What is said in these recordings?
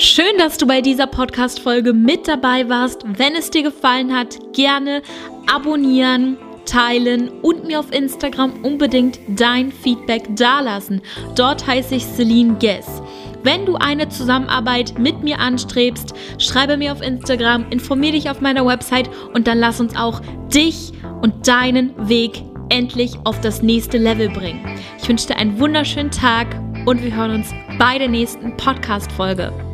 Schön, dass du bei dieser Podcast-Folge mit dabei warst. Wenn es dir gefallen hat, gerne abonnieren, teilen und mir auf Instagram unbedingt dein Feedback dalassen. Dort heiße ich Celine Guess. Wenn du eine Zusammenarbeit mit mir anstrebst, schreibe mir auf Instagram, informiere dich auf meiner Website und dann lass uns auch dich und deinen Weg endlich auf das nächste Level bringen. Ich wünsche dir einen wunderschönen Tag und wir hören uns bei der nächsten Podcast-Folge.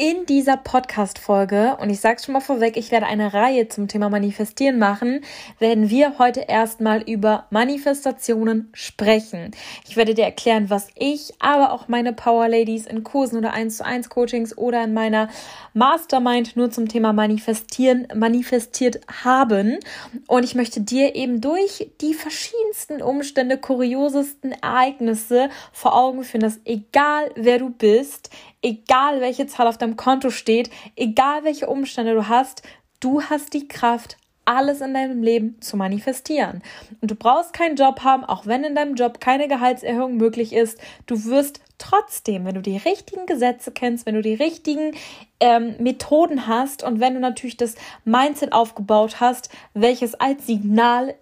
In dieser Podcast-Folge, und ich sage schon mal vorweg, ich werde eine Reihe zum Thema Manifestieren machen, werden wir heute erstmal über Manifestationen sprechen. Ich werde dir erklären, was ich, aber auch meine Power Ladies in Kursen oder 1 zu 1 Coachings oder in meiner Mastermind nur zum Thema Manifestieren manifestiert haben. Und ich möchte dir eben durch die verschiedensten Umstände, kuriosesten Ereignisse vor Augen führen, dass egal wer du bist, egal welche Zahl auf deinem Konto steht, egal welche Umstände du hast, du hast die Kraft, alles in deinem Leben zu manifestieren. Und du brauchst keinen Job haben, auch wenn in deinem Job keine Gehaltserhöhung möglich ist. Du wirst trotzdem, wenn du die richtigen Gesetze kennst, wenn du die richtigen ähm, Methoden hast und wenn du natürlich das Mindset aufgebaut hast, welches als Signal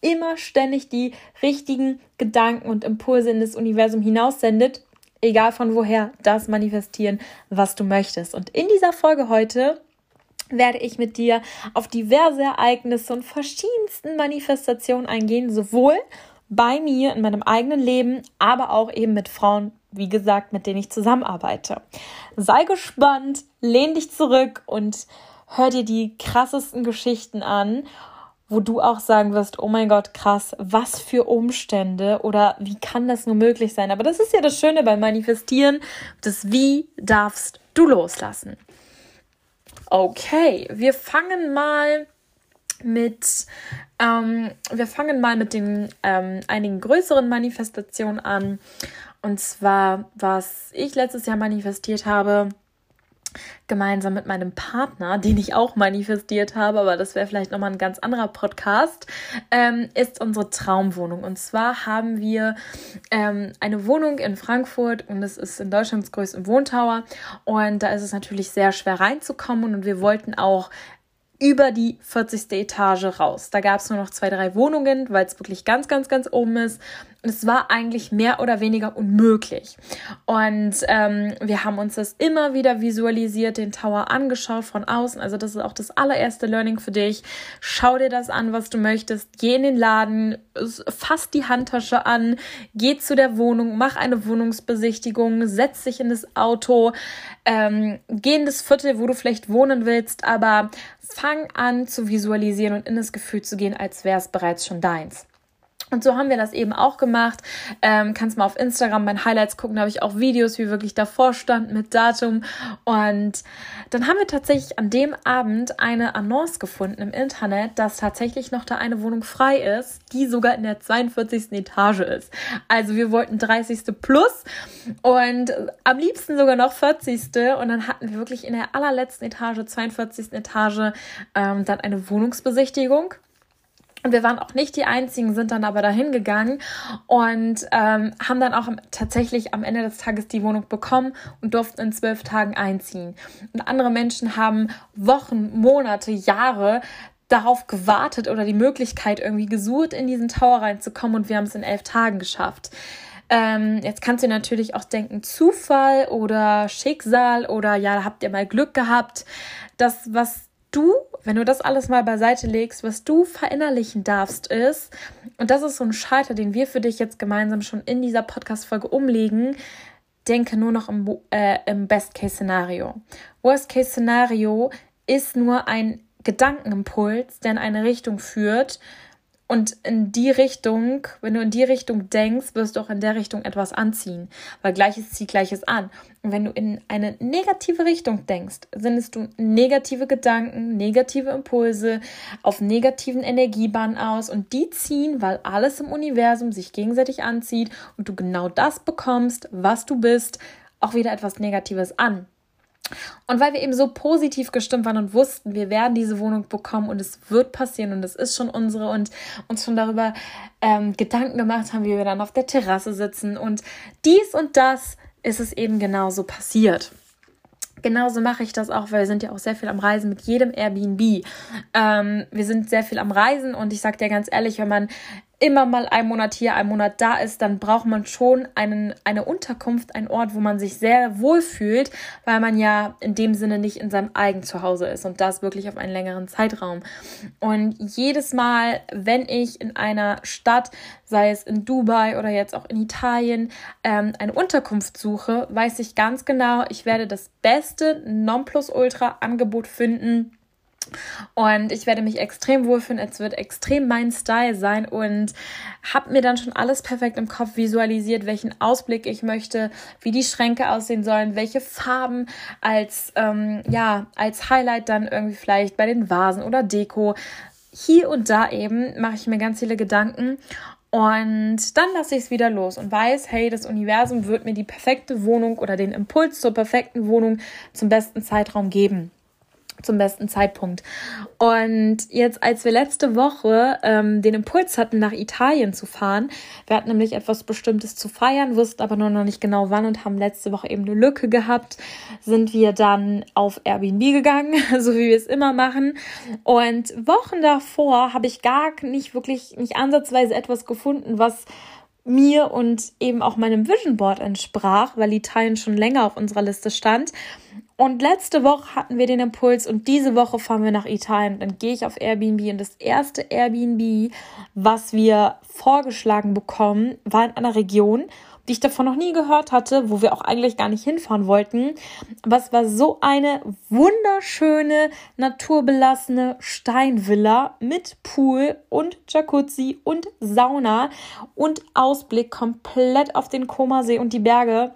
immer ständig die richtigen Gedanken und Impulse in das Universum hinaussendet, egal von woher, das manifestieren, was du möchtest. Und in dieser Folge heute werde ich mit dir auf diverse Ereignisse und verschiedensten Manifestationen eingehen, sowohl bei mir in meinem eigenen Leben, aber auch eben mit Frauen, wie gesagt, mit denen ich zusammenarbeite. Sei gespannt, lehn dich zurück und hör dir die krassesten Geschichten an wo du auch sagen wirst, oh mein Gott, krass, was für Umstände oder wie kann das nur möglich sein? Aber das ist ja das Schöne beim Manifestieren, das Wie darfst du loslassen. Okay, wir fangen mal mit, ähm, wir fangen mal mit den ähm, einigen größeren Manifestationen an. Und zwar, was ich letztes Jahr manifestiert habe, gemeinsam mit meinem Partner, den ich auch manifestiert habe, aber das wäre vielleicht nochmal ein ganz anderer Podcast, ähm, ist unsere Traumwohnung. Und zwar haben wir ähm, eine Wohnung in Frankfurt und es ist in Deutschlands größtem Wohntower. Und da ist es natürlich sehr schwer reinzukommen und wir wollten auch über die 40. Etage raus. Da gab es nur noch zwei, drei Wohnungen, weil es wirklich ganz, ganz, ganz oben ist. Und es war eigentlich mehr oder weniger unmöglich. Und ähm, wir haben uns das immer wieder visualisiert, den Tower angeschaut von außen. Also das ist auch das allererste Learning für dich. Schau dir das an, was du möchtest. Geh in den Laden, fass die Handtasche an, geh zu der Wohnung, mach eine Wohnungsbesichtigung, setz dich in das Auto, ähm, geh in das Viertel, wo du vielleicht wohnen willst, aber fang an zu visualisieren und in das Gefühl zu gehen, als wäre es bereits schon deins. Und so haben wir das eben auch gemacht. Ähm, kannst mal auf Instagram mein Highlights gucken, da habe ich auch Videos, wie wirklich davor stand mit Datum. Und dann haben wir tatsächlich an dem Abend eine Annonce gefunden im Internet, dass tatsächlich noch da eine Wohnung frei ist, die sogar in der 42. Etage ist. Also wir wollten 30. plus und am liebsten sogar noch 40. Und dann hatten wir wirklich in der allerletzten Etage, 42. Etage, ähm, dann eine Wohnungsbesichtigung. Und wir waren auch nicht die Einzigen, sind dann aber dahin gegangen und ähm, haben dann auch tatsächlich am Ende des Tages die Wohnung bekommen und durften in zwölf Tagen einziehen. Und andere Menschen haben Wochen, Monate, Jahre darauf gewartet oder die Möglichkeit irgendwie gesucht, in diesen Tower reinzukommen und wir haben es in elf Tagen geschafft. Ähm, jetzt kannst du natürlich auch denken, Zufall oder Schicksal oder ja, habt ihr mal Glück gehabt. Das, was du, wenn du das alles mal beiseite legst, was du verinnerlichen darfst, ist, und das ist so ein Schalter, den wir für dich jetzt gemeinsam schon in dieser Podcast-Folge umlegen, denke nur noch im, äh, im Best-Case-Szenario. Worst-Case-Szenario ist nur ein Gedankenimpuls, der in eine Richtung führt, und in die Richtung, wenn du in die Richtung denkst, wirst du auch in der Richtung etwas anziehen, weil Gleiches zieht Gleiches an. Und wenn du in eine negative Richtung denkst, sendest du negative Gedanken, negative Impulse auf negativen Energiebahnen aus und die ziehen, weil alles im Universum sich gegenseitig anzieht und du genau das bekommst, was du bist, auch wieder etwas Negatives an. Und weil wir eben so positiv gestimmt waren und wussten, wir werden diese Wohnung bekommen und es wird passieren und es ist schon unsere und uns schon darüber ähm, Gedanken gemacht haben, wie wir dann auf der Terrasse sitzen und dies und das ist es eben genauso passiert. Genauso mache ich das auch, weil wir sind ja auch sehr viel am Reisen mit jedem Airbnb. Ähm, wir sind sehr viel am Reisen und ich sage dir ganz ehrlich, wenn man immer mal ein Monat hier, ein Monat da ist, dann braucht man schon einen, eine Unterkunft, einen Ort, wo man sich sehr wohl fühlt, weil man ja in dem Sinne nicht in seinem eigenen Zuhause ist und das wirklich auf einen längeren Zeitraum. Und jedes Mal, wenn ich in einer Stadt, sei es in Dubai oder jetzt auch in Italien, ähm, eine Unterkunft suche, weiß ich ganz genau, ich werde das beste Nonplusultra-Angebot finden und ich werde mich extrem wohlfühlen. Es wird extrem mein Style sein und habe mir dann schon alles perfekt im Kopf visualisiert, welchen Ausblick ich möchte, wie die Schränke aussehen sollen, welche Farben als ähm, ja als Highlight dann irgendwie vielleicht bei den Vasen oder Deko. Hier und da eben mache ich mir ganz viele Gedanken und dann lasse ich es wieder los und weiß, hey, das Universum wird mir die perfekte Wohnung oder den Impuls zur perfekten Wohnung zum besten Zeitraum geben zum besten Zeitpunkt. Und jetzt, als wir letzte Woche ähm, den Impuls hatten, nach Italien zu fahren, wir hatten nämlich etwas Bestimmtes zu feiern, wussten aber nur noch nicht genau wann und haben letzte Woche eben eine Lücke gehabt, sind wir dann auf Airbnb gegangen, so wie wir es immer machen. Und Wochen davor habe ich gar nicht wirklich, nicht ansatzweise etwas gefunden, was mir und eben auch meinem Vision Board entsprach, weil Italien schon länger auf unserer Liste stand. Und letzte Woche hatten wir den Impuls und diese Woche fahren wir nach Italien. Dann gehe ich auf Airbnb und das erste Airbnb, was wir vorgeschlagen bekommen, war in einer Region, die ich davon noch nie gehört hatte, wo wir auch eigentlich gar nicht hinfahren wollten. Aber es war so eine wunderschöne, naturbelassene Steinvilla mit Pool und Jacuzzi und Sauna und Ausblick komplett auf den Komasee und die Berge.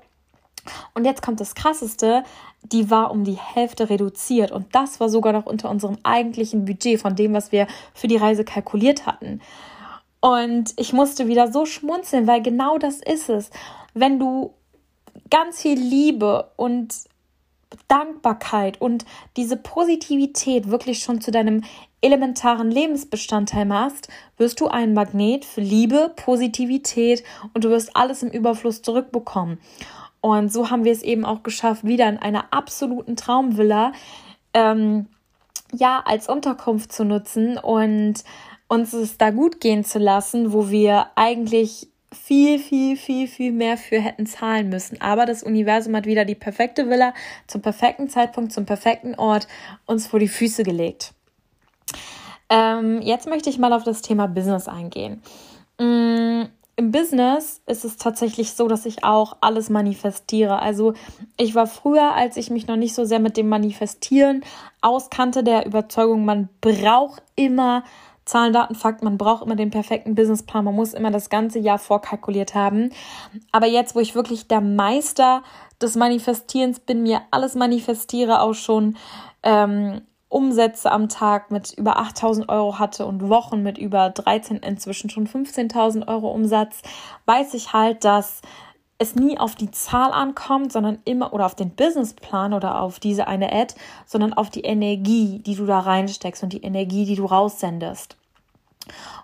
Und jetzt kommt das Krasseste die war um die Hälfte reduziert und das war sogar noch unter unserem eigentlichen Budget von dem, was wir für die Reise kalkuliert hatten. Und ich musste wieder so schmunzeln, weil genau das ist es. Wenn du ganz viel Liebe und Dankbarkeit und diese Positivität wirklich schon zu deinem elementaren Lebensbestandteil machst, wirst du ein Magnet für Liebe, Positivität und du wirst alles im Überfluss zurückbekommen. Und so haben wir es eben auch geschafft, wieder in einer absoluten Traumvilla ähm, ja als Unterkunft zu nutzen und uns es da gut gehen zu lassen, wo wir eigentlich viel, viel, viel, viel mehr für hätten zahlen müssen. Aber das Universum hat wieder die perfekte Villa zum perfekten Zeitpunkt, zum perfekten Ort uns vor die Füße gelegt. Ähm, jetzt möchte ich mal auf das Thema Business eingehen. Im Business ist es tatsächlich so, dass ich auch alles manifestiere. Also ich war früher, als ich mich noch nicht so sehr mit dem Manifestieren auskannte, der Überzeugung, man braucht immer Zahlen, Daten, Fakten, man braucht immer den perfekten Businessplan, man muss immer das ganze Jahr vorkalkuliert haben. Aber jetzt, wo ich wirklich der Meister des Manifestierens bin, mir alles manifestiere, auch schon ähm, Umsätze am Tag mit über 8000 Euro hatte und Wochen mit über 13, inzwischen schon 15.000 Euro Umsatz, weiß ich halt, dass es nie auf die Zahl ankommt, sondern immer oder auf den Businessplan oder auf diese eine Ad, sondern auf die Energie, die du da reinsteckst und die Energie, die du raussendest.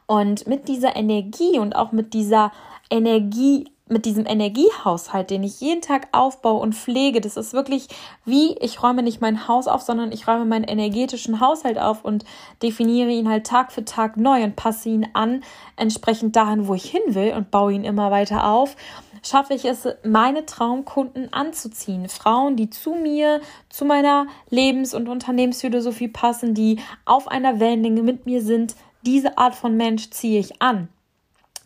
Und mit dieser Energie und auch mit dieser Energie mit diesem Energiehaushalt, den ich jeden Tag aufbaue und pflege, das ist wirklich wie, ich räume nicht mein Haus auf, sondern ich räume meinen energetischen Haushalt auf und definiere ihn halt Tag für Tag neu und passe ihn an, entsprechend dahin, wo ich hin will und baue ihn immer weiter auf schaffe ich es, meine Traumkunden anzuziehen. Frauen, die zu mir, zu meiner Lebens- und Unternehmensphilosophie passen, die auf einer Wellenlänge mit mir sind. Diese Art von Mensch ziehe ich an.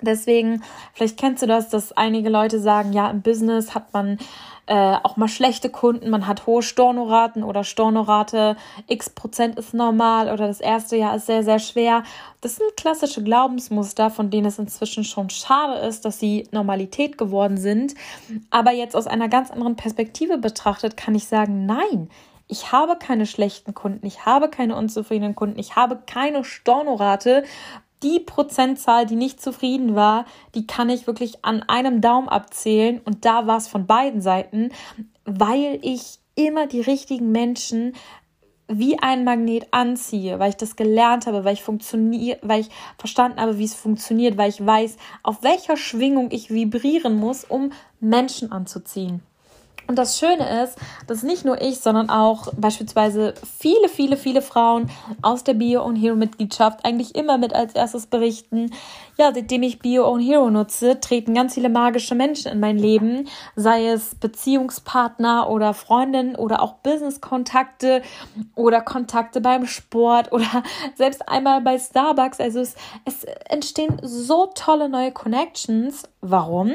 Deswegen, vielleicht kennst du das, dass einige Leute sagen, ja, im Business hat man äh, auch mal schlechte Kunden, man hat hohe Stornoraten oder Stornorate x Prozent ist normal oder das erste Jahr ist sehr, sehr schwer. Das sind klassische Glaubensmuster, von denen es inzwischen schon schade ist, dass sie Normalität geworden sind. Aber jetzt aus einer ganz anderen Perspektive betrachtet, kann ich sagen, nein, ich habe keine schlechten Kunden, ich habe keine unzufriedenen Kunden, ich habe keine Stornorate, die Prozentzahl, die nicht zufrieden war, die kann ich wirklich an einem Daumen abzählen und da war es von beiden Seiten, weil ich immer die richtigen Menschen wie ein Magnet anziehe, weil ich das gelernt habe, weil ich funktioniere, weil ich verstanden habe, wie es funktioniert, weil ich weiß, auf welcher Schwingung ich vibrieren muss, um Menschen anzuziehen. Und das Schöne ist, dass nicht nur ich, sondern auch beispielsweise viele, viele, viele Frauen aus der Bio Own Hero Mitgliedschaft eigentlich immer mit als erstes berichten, ja, seitdem ich Bio Own Hero nutze, treten ganz viele magische Menschen in mein Leben, sei es Beziehungspartner oder Freundinnen oder auch Business-Kontakte oder Kontakte beim Sport oder selbst einmal bei Starbucks. Also es, es entstehen so tolle neue Connections. Warum?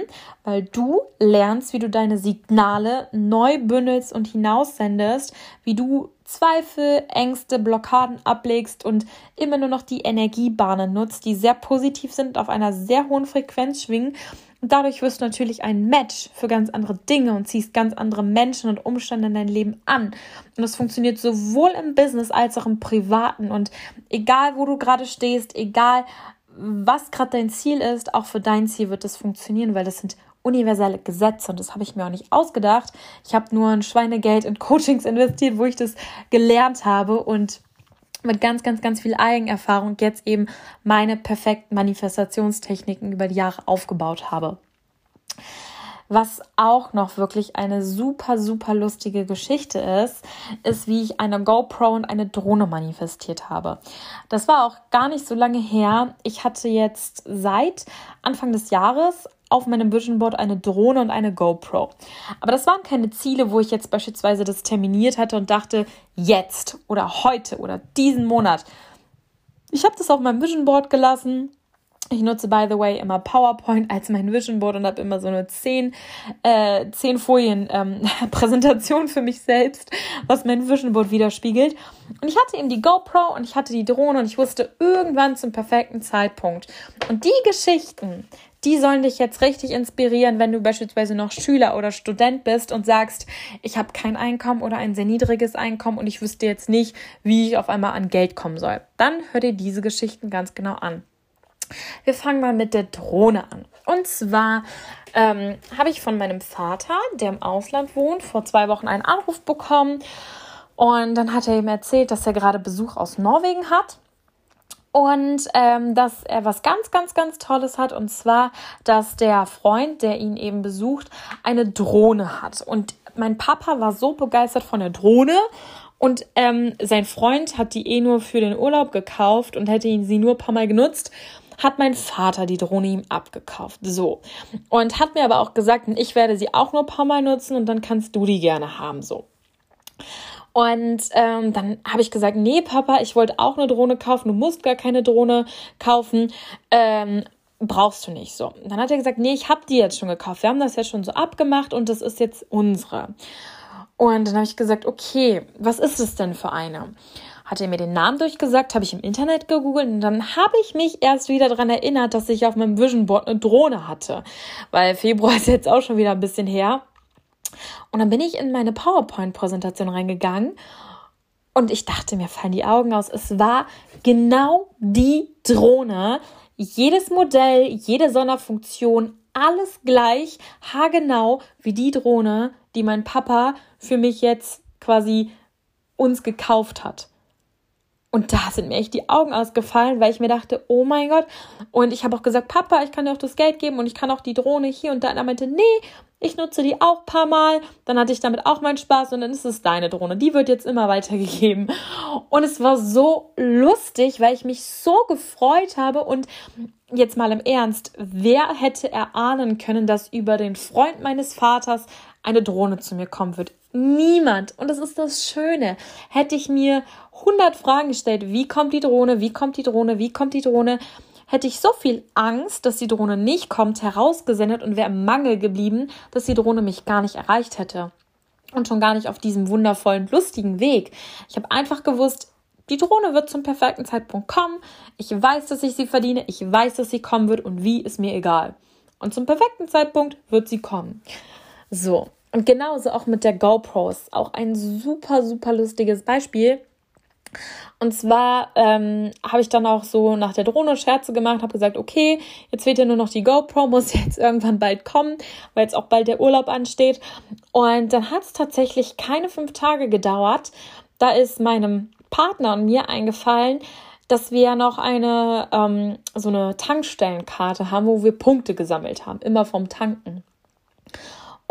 Weil du lernst, wie du deine Signale neu bündelst und hinaussendest, wie du Zweifel, Ängste, Blockaden ablegst und immer nur noch die Energiebahnen nutzt, die sehr positiv sind, auf einer sehr hohen Frequenz schwingen. Und dadurch wirst du natürlich ein Match für ganz andere Dinge und ziehst ganz andere Menschen und Umstände in dein Leben an. Und das funktioniert sowohl im Business als auch im Privaten. Und egal, wo du gerade stehst, egal, was gerade dein Ziel ist, auch für dein Ziel wird das funktionieren, weil das sind universelle Gesetze und das habe ich mir auch nicht ausgedacht. Ich habe nur ein Schweinegeld in Coachings investiert, wo ich das gelernt habe und mit ganz, ganz, ganz viel Eigenerfahrung jetzt eben meine perfekten Manifestationstechniken über die Jahre aufgebaut habe. Was auch noch wirklich eine super, super lustige Geschichte ist, ist, wie ich eine GoPro und eine Drohne manifestiert habe. Das war auch gar nicht so lange her. Ich hatte jetzt seit Anfang des Jahres auf meinem Vision Board eine Drohne und eine GoPro. Aber das waren keine Ziele, wo ich jetzt beispielsweise das terminiert hatte und dachte, jetzt oder heute oder diesen Monat. Ich habe das auf meinem Vision Board gelassen. Ich nutze, by the way, immer PowerPoint als mein Vision Board und habe immer so eine 10, äh, 10 Folien ähm, Präsentation für mich selbst, was mein Vision Board widerspiegelt. Und ich hatte eben die GoPro und ich hatte die Drohne und ich wusste irgendwann zum perfekten Zeitpunkt. Und die Geschichten, die sollen dich jetzt richtig inspirieren, wenn du beispielsweise noch Schüler oder Student bist und sagst, ich habe kein Einkommen oder ein sehr niedriges Einkommen und ich wüsste jetzt nicht, wie ich auf einmal an Geld kommen soll. Dann hör dir diese Geschichten ganz genau an. Wir fangen mal mit der Drohne an. Und zwar ähm, habe ich von meinem Vater, der im Ausland wohnt, vor zwei Wochen einen Anruf bekommen. Und dann hat er ihm erzählt, dass er gerade Besuch aus Norwegen hat und ähm, dass er was ganz, ganz, ganz Tolles hat. Und zwar, dass der Freund, der ihn eben besucht, eine Drohne hat. Und mein Papa war so begeistert von der Drohne. Und ähm, sein Freund hat die eh nur für den Urlaub gekauft und hätte ihn sie nur ein paar Mal genutzt hat mein Vater die Drohne ihm abgekauft. So. Und hat mir aber auch gesagt, ich werde sie auch nur ein paar Mal nutzen und dann kannst du die gerne haben. So. Und ähm, dann habe ich gesagt, nee, Papa, ich wollte auch eine Drohne kaufen. Du musst gar keine Drohne kaufen. Ähm, brauchst du nicht so. Dann hat er gesagt, nee, ich habe die jetzt schon gekauft. Wir haben das ja schon so abgemacht und das ist jetzt unsere. Und dann habe ich gesagt, okay, was ist es denn für eine? Hat er mir den Namen durchgesagt, habe ich im Internet gegoogelt und dann habe ich mich erst wieder daran erinnert, dass ich auf meinem Vision Board eine Drohne hatte. Weil Februar ist jetzt auch schon wieder ein bisschen her. Und dann bin ich in meine PowerPoint-Präsentation reingegangen und ich dachte, mir fallen die Augen aus. Es war genau die Drohne. Jedes Modell, jede Sonderfunktion, alles gleich, haargenau wie die Drohne, die mein Papa für mich jetzt quasi uns gekauft hat. Und da sind mir echt die Augen ausgefallen, weil ich mir dachte, oh mein Gott. Und ich habe auch gesagt, Papa, ich kann dir auch das Geld geben und ich kann auch die Drohne hier und da. Und er meinte, nee, ich nutze die auch ein paar Mal. Dann hatte ich damit auch meinen Spaß und dann ist es deine Drohne. Die wird jetzt immer weitergegeben. Und es war so lustig, weil ich mich so gefreut habe und jetzt mal im Ernst, wer hätte erahnen können, dass über den Freund meines Vaters eine Drohne zu mir kommen wird? Niemand. Und das ist das Schöne. Hätte ich mir 100 Fragen gestellt, wie kommt die Drohne, wie kommt die Drohne, wie kommt die Drohne, hätte ich so viel Angst, dass die Drohne nicht kommt, herausgesendet und wäre im Mangel geblieben, dass die Drohne mich gar nicht erreicht hätte. Und schon gar nicht auf diesem wundervollen, lustigen Weg. Ich habe einfach gewusst, die Drohne wird zum perfekten Zeitpunkt kommen. Ich weiß, dass ich sie verdiene. Ich weiß, dass sie kommen wird und wie ist mir egal. Und zum perfekten Zeitpunkt wird sie kommen. So. Und genauso auch mit der GoPros. Auch ein super, super lustiges Beispiel. Und zwar ähm, habe ich dann auch so nach der Drohne Scherze gemacht, habe gesagt, okay, jetzt fehlt ja nur noch die GoPro, muss jetzt irgendwann bald kommen, weil jetzt auch bald der Urlaub ansteht. Und dann hat es tatsächlich keine fünf Tage gedauert. Da ist meinem Partner und mir eingefallen, dass wir noch eine ähm, so eine Tankstellenkarte haben, wo wir Punkte gesammelt haben, immer vom Tanken.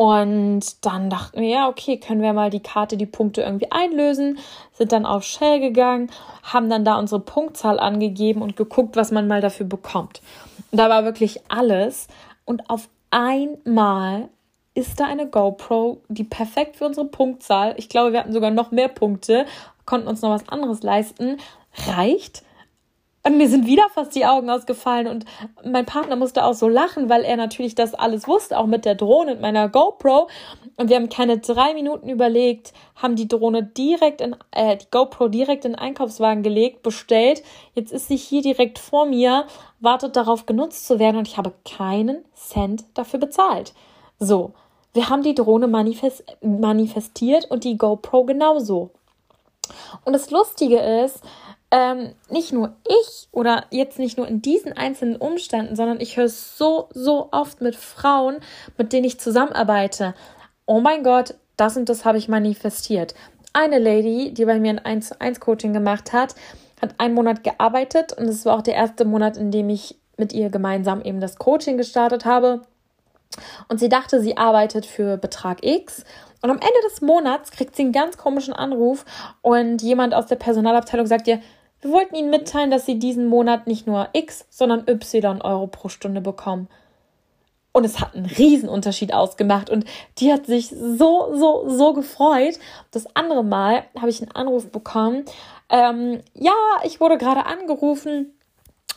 Und dann dachten wir, ja, okay, können wir mal die Karte, die Punkte irgendwie einlösen, sind dann auf Shell gegangen, haben dann da unsere Punktzahl angegeben und geguckt, was man mal dafür bekommt. Und da war wirklich alles. Und auf einmal ist da eine GoPro, die perfekt für unsere Punktzahl, ich glaube, wir hatten sogar noch mehr Punkte, konnten uns noch was anderes leisten, reicht und mir sind wieder fast die Augen ausgefallen und mein Partner musste auch so lachen, weil er natürlich das alles wusste, auch mit der Drohne und meiner GoPro. Und wir haben keine drei Minuten überlegt, haben die Drohne direkt in, äh, die GoPro direkt in den Einkaufswagen gelegt, bestellt. Jetzt ist sie hier direkt vor mir, wartet darauf genutzt zu werden und ich habe keinen Cent dafür bezahlt. So. Wir haben die Drohne manifest manifestiert und die GoPro genauso. Und das Lustige ist, ähm, nicht nur ich oder jetzt nicht nur in diesen einzelnen Umständen, sondern ich höre so, so oft mit Frauen, mit denen ich zusammenarbeite. Oh mein Gott, das und das habe ich manifestiert. Eine Lady, die bei mir ein 1 zu 1 Coaching gemacht hat, hat einen Monat gearbeitet und es war auch der erste Monat, in dem ich mit ihr gemeinsam eben das Coaching gestartet habe. Und sie dachte, sie arbeitet für Betrag X und am Ende des Monats kriegt sie einen ganz komischen Anruf und jemand aus der Personalabteilung sagt ihr, wir wollten Ihnen mitteilen, dass Sie diesen Monat nicht nur X, sondern Y Euro pro Stunde bekommen. Und es hat einen Riesenunterschied ausgemacht. Und die hat sich so, so, so gefreut. Das andere Mal habe ich einen Anruf bekommen. Ähm, ja, ich wurde gerade angerufen.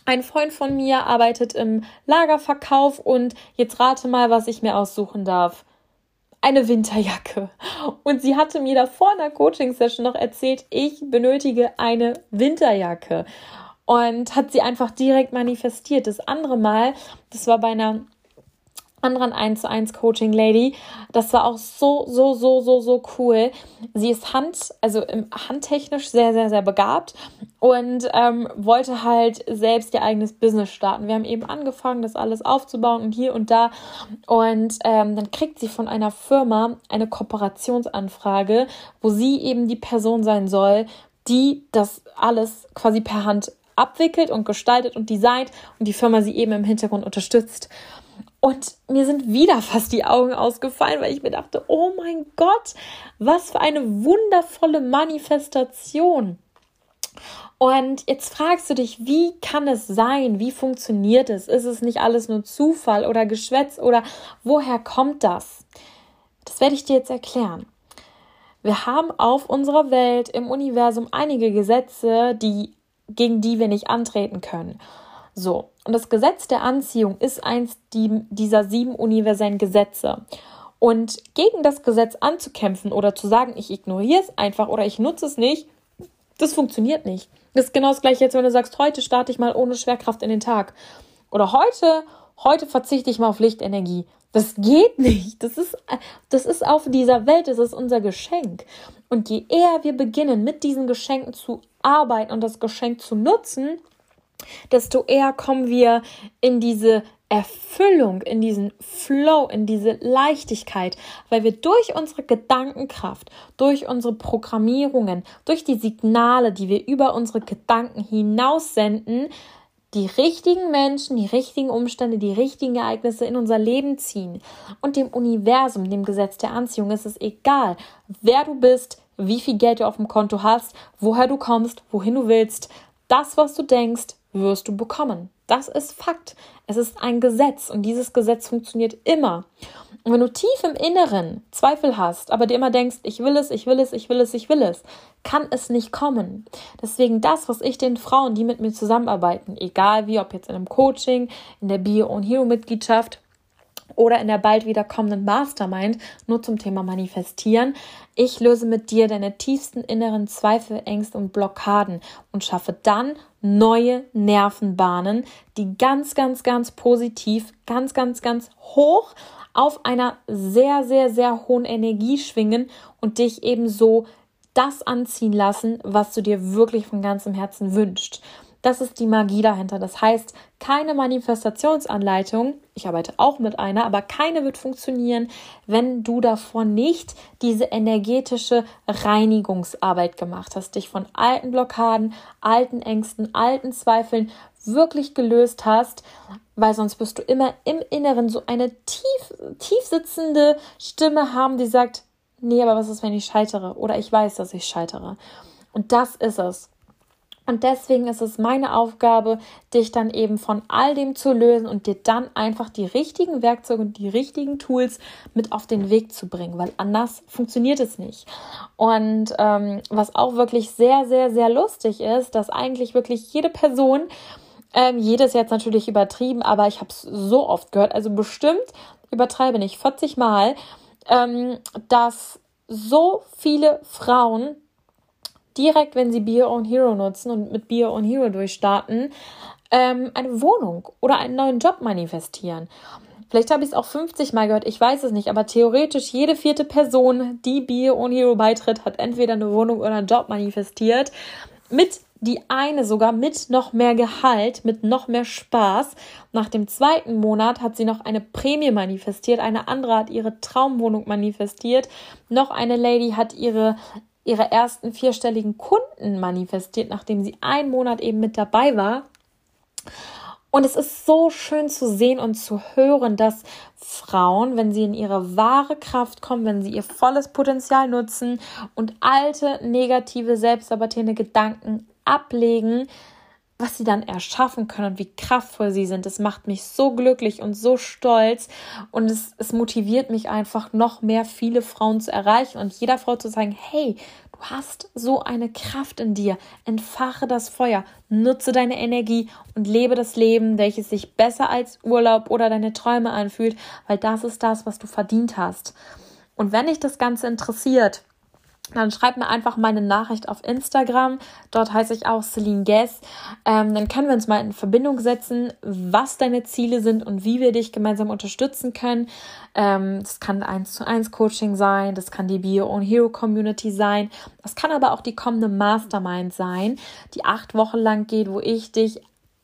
Ein Freund von mir arbeitet im Lagerverkauf und jetzt rate mal, was ich mir aussuchen darf eine Winterjacke. Und sie hatte mir davor in der Coaching-Session noch erzählt, ich benötige eine Winterjacke. Und hat sie einfach direkt manifestiert. Das andere Mal, das war bei einer anderen 1 zu 1 Coaching Lady. Das war auch so, so, so, so, so cool. Sie ist Hand, also handtechnisch sehr, sehr, sehr begabt und ähm, wollte halt selbst ihr eigenes Business starten. Wir haben eben angefangen, das alles aufzubauen und hier und da. Und ähm, dann kriegt sie von einer Firma eine Kooperationsanfrage, wo sie eben die Person sein soll, die das alles quasi per Hand abwickelt und gestaltet und designt und die Firma sie eben im Hintergrund unterstützt. Und mir sind wieder fast die Augen ausgefallen, weil ich mir dachte, oh mein Gott, was für eine wundervolle Manifestation. Und jetzt fragst du dich, wie kann es sein? Wie funktioniert es? Ist es nicht alles nur Zufall oder Geschwätz oder woher kommt das? Das werde ich dir jetzt erklären. Wir haben auf unserer Welt im Universum einige Gesetze, die, gegen die wir nicht antreten können. So, und das Gesetz der Anziehung ist eins dieser sieben universellen Gesetze. Und gegen das Gesetz anzukämpfen oder zu sagen, ich ignoriere es einfach oder ich nutze es nicht, das funktioniert nicht. Das ist genau das gleiche jetzt, wenn du sagst, heute starte ich mal ohne Schwerkraft in den Tag. Oder heute, heute verzichte ich mal auf Lichtenergie. Das geht nicht. Das ist, das ist auf dieser Welt, das ist unser Geschenk. Und je eher wir beginnen, mit diesen Geschenken zu arbeiten und das Geschenk zu nutzen, desto eher kommen wir in diese Erfüllung, in diesen Flow, in diese Leichtigkeit, weil wir durch unsere Gedankenkraft, durch unsere Programmierungen, durch die Signale, die wir über unsere Gedanken hinaus senden, die richtigen Menschen, die richtigen Umstände, die richtigen Ereignisse in unser Leben ziehen. Und dem Universum, dem Gesetz der Anziehung ist es egal, wer du bist, wie viel Geld du auf dem Konto hast, woher du kommst, wohin du willst. Das, was du denkst, wirst du bekommen. Das ist Fakt. Es ist ein Gesetz und dieses Gesetz funktioniert immer. Und wenn du tief im Inneren Zweifel hast, aber dir immer denkst, ich will es, ich will es, ich will es, ich will es, kann es nicht kommen. Deswegen das, was ich den Frauen, die mit mir zusammenarbeiten, egal wie, ob jetzt in einem Coaching, in der Bio- und Hero-Mitgliedschaft oder in der bald wieder kommenden Mastermind nur zum Thema Manifestieren. Ich löse mit dir deine tiefsten inneren Zweifel, Ängste und Blockaden und schaffe dann neue Nervenbahnen, die ganz, ganz, ganz positiv, ganz, ganz, ganz hoch auf einer sehr, sehr, sehr hohen Energie schwingen und dich eben so das anziehen lassen, was du dir wirklich von ganzem Herzen wünschst. Das ist die Magie dahinter. Das heißt, keine Manifestationsanleitung, ich arbeite auch mit einer, aber keine wird funktionieren, wenn du davor nicht diese energetische Reinigungsarbeit gemacht hast, dich von alten Blockaden, alten Ängsten, alten Zweifeln wirklich gelöst hast, weil sonst wirst du immer im Inneren so eine tief, tief sitzende Stimme haben, die sagt, nee, aber was ist, wenn ich scheitere? Oder ich weiß, dass ich scheitere. Und das ist es. Und deswegen ist es meine Aufgabe, dich dann eben von all dem zu lösen und dir dann einfach die richtigen Werkzeuge und die richtigen Tools mit auf den Weg zu bringen, weil anders funktioniert es nicht. Und ähm, was auch wirklich sehr, sehr, sehr lustig ist, dass eigentlich wirklich jede Person, ähm, jedes jetzt natürlich übertrieben, aber ich habe es so oft gehört, also bestimmt übertreibe nicht 40 Mal, ähm, dass so viele Frauen direkt, wenn sie Be Your Own Hero nutzen und mit Be Your Own Hero durchstarten, ähm, eine Wohnung oder einen neuen Job manifestieren. Vielleicht habe ich es auch 50 Mal gehört, ich weiß es nicht, aber theoretisch jede vierte Person, die Be Your Own Hero beitritt, hat entweder eine Wohnung oder einen Job manifestiert. Mit die eine sogar mit noch mehr Gehalt, mit noch mehr Spaß. Nach dem zweiten Monat hat sie noch eine Prämie manifestiert, eine andere hat ihre Traumwohnung manifestiert, noch eine Lady hat ihre ihre ersten vierstelligen Kunden manifestiert, nachdem sie einen Monat eben mit dabei war. Und es ist so schön zu sehen und zu hören, dass Frauen, wenn sie in ihre wahre Kraft kommen, wenn sie ihr volles Potenzial nutzen und alte, negative, selbstsabotierende Gedanken ablegen, was sie dann erschaffen können und wie kraftvoll sie sind. Das macht mich so glücklich und so stolz und es, es motiviert mich einfach noch mehr viele Frauen zu erreichen und jeder Frau zu sagen, hey, du hast so eine Kraft in dir, entfache das Feuer, nutze deine Energie und lebe das Leben, welches sich besser als Urlaub oder deine Träume anfühlt, weil das ist das, was du verdient hast. Und wenn dich das Ganze interessiert, dann schreib mir einfach meine Nachricht auf Instagram. Dort heiße ich auch Celine Guess. Ähm, dann können wir uns mal in Verbindung setzen, was deine Ziele sind und wie wir dich gemeinsam unterstützen können. Ähm, das kann eins zu eins Coaching sein, das kann die Bio Own Hero Community sein, das kann aber auch die kommende Mastermind sein, die acht Wochen lang geht, wo ich dich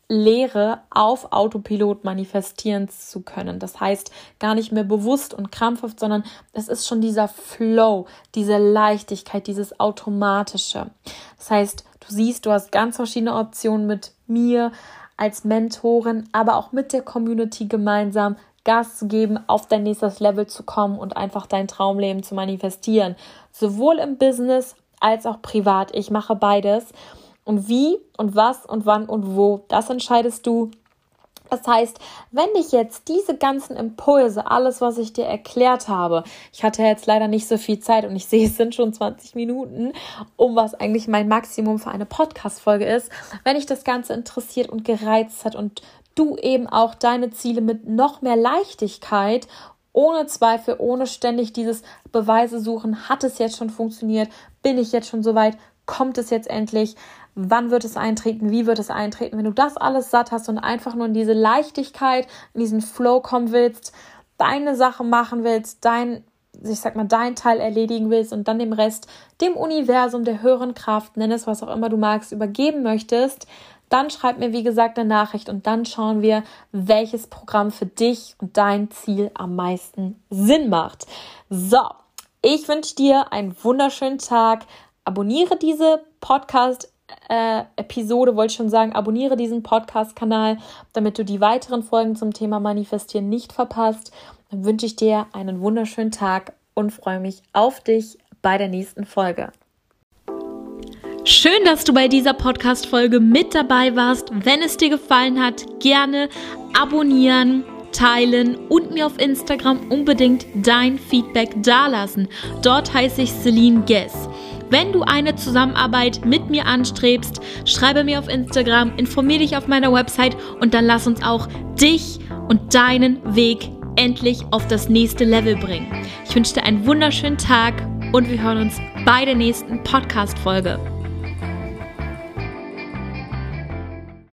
Lehre auf Autopilot manifestieren zu können. Das heißt, gar nicht mehr bewusst und krampfhaft, sondern es ist schon dieser Flow, diese Leichtigkeit, dieses Automatische. Das heißt, du siehst, du hast ganz verschiedene Optionen mit mir als Mentorin, aber auch mit der Community gemeinsam Gas zu geben, auf dein nächstes Level zu kommen und einfach dein Traumleben zu manifestieren. Sowohl im Business als auch privat. Ich mache beides. Und wie und was und wann und wo, das entscheidest du. Das heißt, wenn dich jetzt diese ganzen Impulse, alles, was ich dir erklärt habe, ich hatte jetzt leider nicht so viel Zeit und ich sehe, es sind schon 20 Minuten, um was eigentlich mein Maximum für eine Podcast-Folge ist, wenn dich das Ganze interessiert und gereizt hat und du eben auch deine Ziele mit noch mehr Leichtigkeit ohne Zweifel, ohne ständig dieses Beweise suchen, hat es jetzt schon funktioniert, bin ich jetzt schon soweit, kommt es jetzt endlich, wann wird es eintreten, wie wird es eintreten. Wenn du das alles satt hast und einfach nur in diese Leichtigkeit, in diesen Flow kommen willst, deine Sache machen willst, dein, ich sag mal, dein Teil erledigen willst und dann dem Rest, dem Universum, der höheren Kraft, nenn es was auch immer du magst, übergeben möchtest, dann schreib mir, wie gesagt, eine Nachricht und dann schauen wir, welches Programm für dich und dein Ziel am meisten Sinn macht. So, ich wünsche dir einen wunderschönen Tag. Abonniere diese Podcast äh, Episode, wollte ich schon sagen, abonniere diesen Podcast-Kanal, damit du die weiteren Folgen zum Thema Manifestieren nicht verpasst. Dann wünsche ich dir einen wunderschönen Tag und freue mich auf dich bei der nächsten Folge. Schön, dass du bei dieser Podcast-Folge mit dabei warst. Wenn es dir gefallen hat, gerne abonnieren, teilen und mir auf Instagram unbedingt dein Feedback dalassen. Dort heiße ich Celine Guess. Wenn du eine Zusammenarbeit mit mir anstrebst, schreibe mir auf Instagram, informiere dich auf meiner Website und dann lass uns auch dich und deinen Weg endlich auf das nächste Level bringen. Ich wünsche dir einen wunderschönen Tag und wir hören uns bei der nächsten Podcast-Folge.